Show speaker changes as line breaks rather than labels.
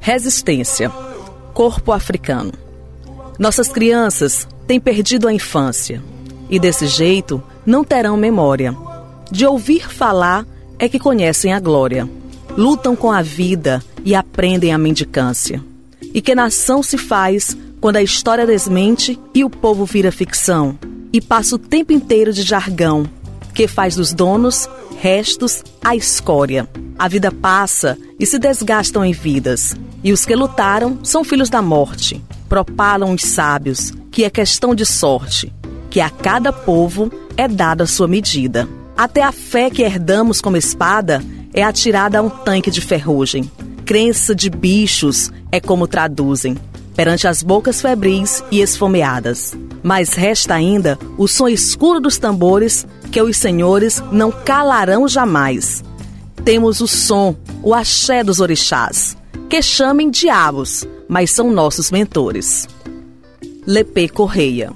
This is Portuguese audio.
Resistência. Corpo africano. Nossas crianças têm perdido a infância e desse jeito não terão memória. De ouvir falar é que conhecem a glória. Lutam com a vida e aprendem a mendicância. E que nação se faz quando a história desmente e o povo vira ficção? E passa o tempo inteiro de jargão, que faz dos donos restos a escória. A vida passa e se desgastam em vidas. E os que lutaram são filhos da morte. Propalam os sábios, que é questão de sorte, que a cada povo é dada a sua medida. Até a fé que herdamos como espada é atirada a um tanque de ferrugem. Crença de bichos é como traduzem, perante as bocas febris e esfomeadas. Mas resta ainda o som escuro dos tambores que os senhores não calarão jamais. Temos o som, o axé dos orixás, que chamem diabos, mas são nossos mentores. Lepê Correia